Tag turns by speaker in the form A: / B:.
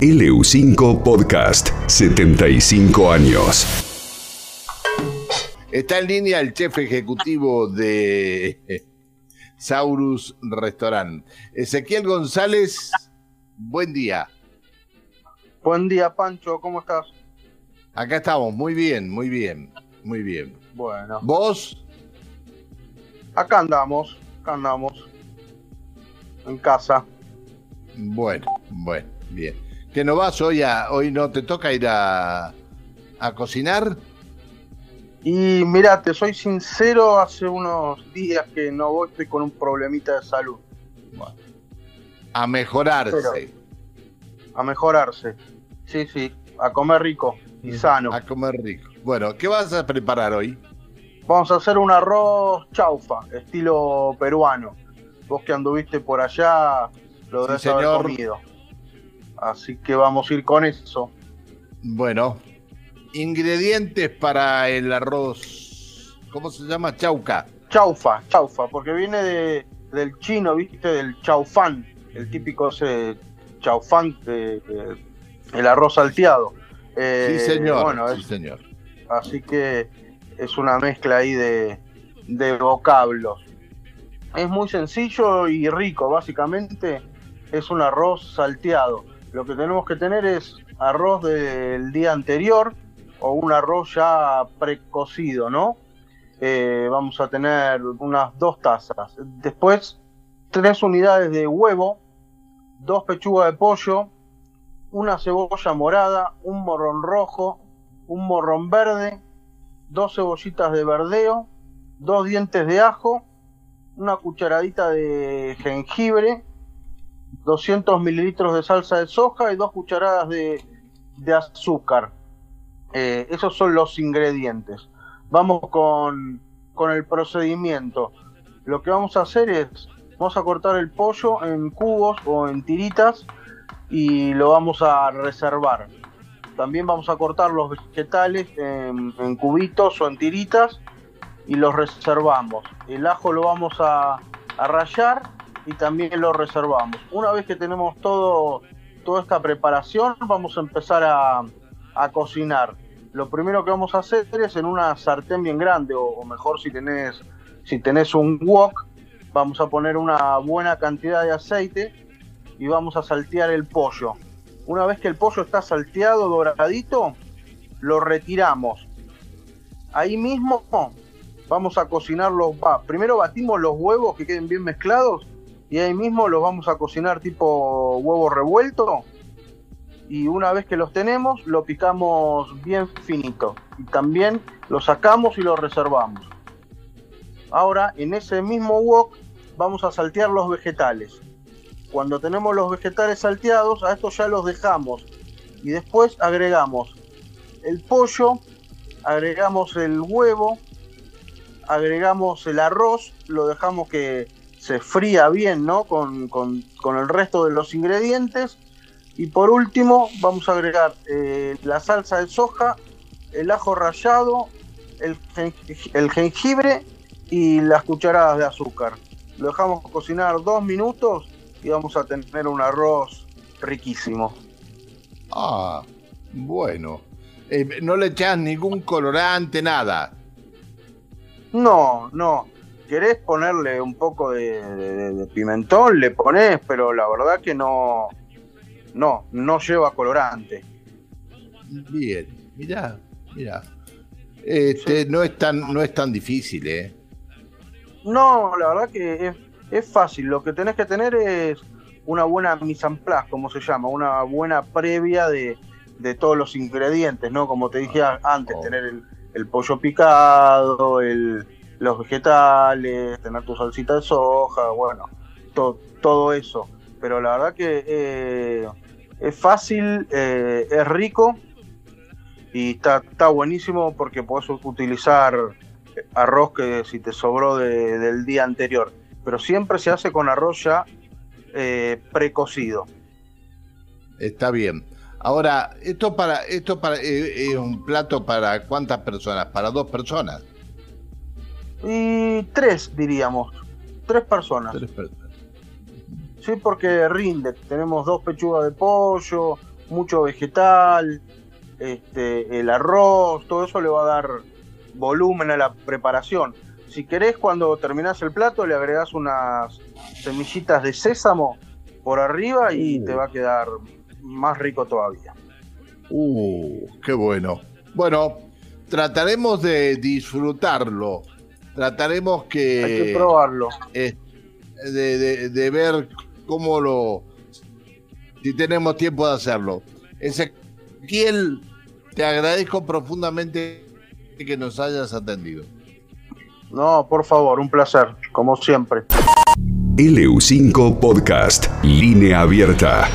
A: LU5 Podcast, 75 años.
B: Está en línea el chef ejecutivo de Saurus Restaurant. Ezequiel González, buen día.
C: Buen día, Pancho, ¿cómo estás?
B: Acá estamos, muy bien, muy bien, muy bien.
C: Bueno.
B: ¿Vos?
C: Acá andamos, acá andamos. En casa.
B: Bueno, bueno, bien. ¿Que no vas hoy a, hoy no te toca ir a, a cocinar?
C: Y mira, te soy sincero, hace unos días que no voy, estoy con un problemita de salud.
B: Bueno, a mejorarse.
C: Pero- A mejorarse. Sí, sí, a comer rico y sano.
B: A comer rico. Bueno, ¿qué vas a preparar hoy?
C: Vamos a hacer un arroz chaufa, estilo peruano. Vos que anduviste por allá, lo
B: Sí,
C: debes haber comido. Así que vamos a ir con eso.
B: Bueno, ingredientes para el arroz. ¿Cómo se llama? Chauca.
C: Chaufa, chaufa, porque viene de, del chino, ¿viste? Del chaufán, el típico ese chaufán, de- de- el arroz salteado. Eh,
B: sí, señor.
C: Bueno,
B: sí,
C: es-
B: señor.
C: así que es una mezcla ahí de, de vocablos. Es muy sencillo y rico, básicamente es un arroz salteado. Lo que tenemos que tener es arroz del día anterior o un arroz ya precocido, ¿no? Eh, vamos a tener unas dos tazas. Después, tres unidades de huevo, dos pechugas de pollo, una cebolla morada, un morrón rojo, un morrón verde, dos cebollitas de verdeo, dos dientes de ajo, una cucharadita de jengibre, 200 mililitros de salsa de soja y dos cucharadas de, azúcar. Eh, esos son los ingredientes. Vamos con, con el procedimiento. Lo que vamos a hacer es, vamos a cortar el pollo en cubos o en tiritas y lo vamos a reservar. También vamos a cortar los vegetales en, en cubitos o en tiritas y los reservamos. El ajo lo vamos a, a rallar y también lo reservamos. Una vez que tenemos todo, toda esta preparación, vamos a empezar a, cocinar. Lo primero que vamos a hacer es en una sartén bien grande, o, mejor si tenés, si un wok, vamos a poner una buena cantidad de aceite y vamos a saltear el pollo. Una vez que el pollo está salteado, doradito, lo retiramos. Ahí mismo vamos a cocinar los... primero batimos los huevos que queden bien mezclados y ahí mismo los vamos a cocinar tipo huevo revuelto. Y una vez que los tenemos, lo picamos bien finito. Y también lo sacamos y lo reservamos. Ahora, en ese mismo wok, vamos a saltear los vegetales. Cuando tenemos los vegetales salteados, a estos ya los dejamos. Y después agregamos el pollo, agregamos el huevo, agregamos el arroz, lo dejamos que se fría bien, ¿no? Con, con- con el resto de los ingredientes. Y por último, vamos a agregar eh, la salsa de soja, el ajo rallado, el, el jengibre y las cucharadas de azúcar. Lo dejamos cocinar dos minutos y vamos a tener un arroz riquísimo.
B: Ah, bueno. Eh, no le echás ningún colorante, nada.
C: No, no. ¿Querés ponerle un poco de, de- de pimentón? Le ponés, pero la verdad que no. No, no lleva colorante.
B: Bien, mirá, mirá. Este, no, es tan, no es tan difícil, ¿eh?
C: No, la verdad que es, es fácil. Lo que tenés que tener es una buena mise en place, como se llama, una buena previa de, de todos los ingredientes, ¿no? Como te dije a- antes,
B: Oh.
C: tener el, el pollo picado, el, los vegetales, tener tu salsita de soja, bueno, to- todo eso. Pero la verdad que eh, es fácil, eh, es rico y está, está buenísimo porque podés utilizar arroz que si te sobró de- del día anterior. Pero siempre se hace con arroz ya eh, precocido.
B: Está bien. Ahora, esto para, esto para, eh, es un plato para cuántas personas? Para dos personas.
C: Y tres, diríamos. Tres personas.
B: Tres personas.
C: Sí, porque rinde. Tenemos dos pechugas de pollo, mucho vegetal, este, el arroz, todo eso le va a dar volumen a la preparación. Si querés, cuando terminás el plato, le agregás unas semillitas de sésamo por arriba y
B: Uh.
C: te va a quedar más rico todavía.
B: Uh, qué bueno. Bueno, trataremos de disfrutarlo. Trataremos que,
C: Hay que probarlo.
B: eh, de, de- de ver cómo lo. Si tenemos tiempo de hacerlo. Ezequiel, te agradezco profundamente que nos hayas atendido.
C: No, por favor, un placer, como siempre.
A: LU5 Podcast, línea abierta.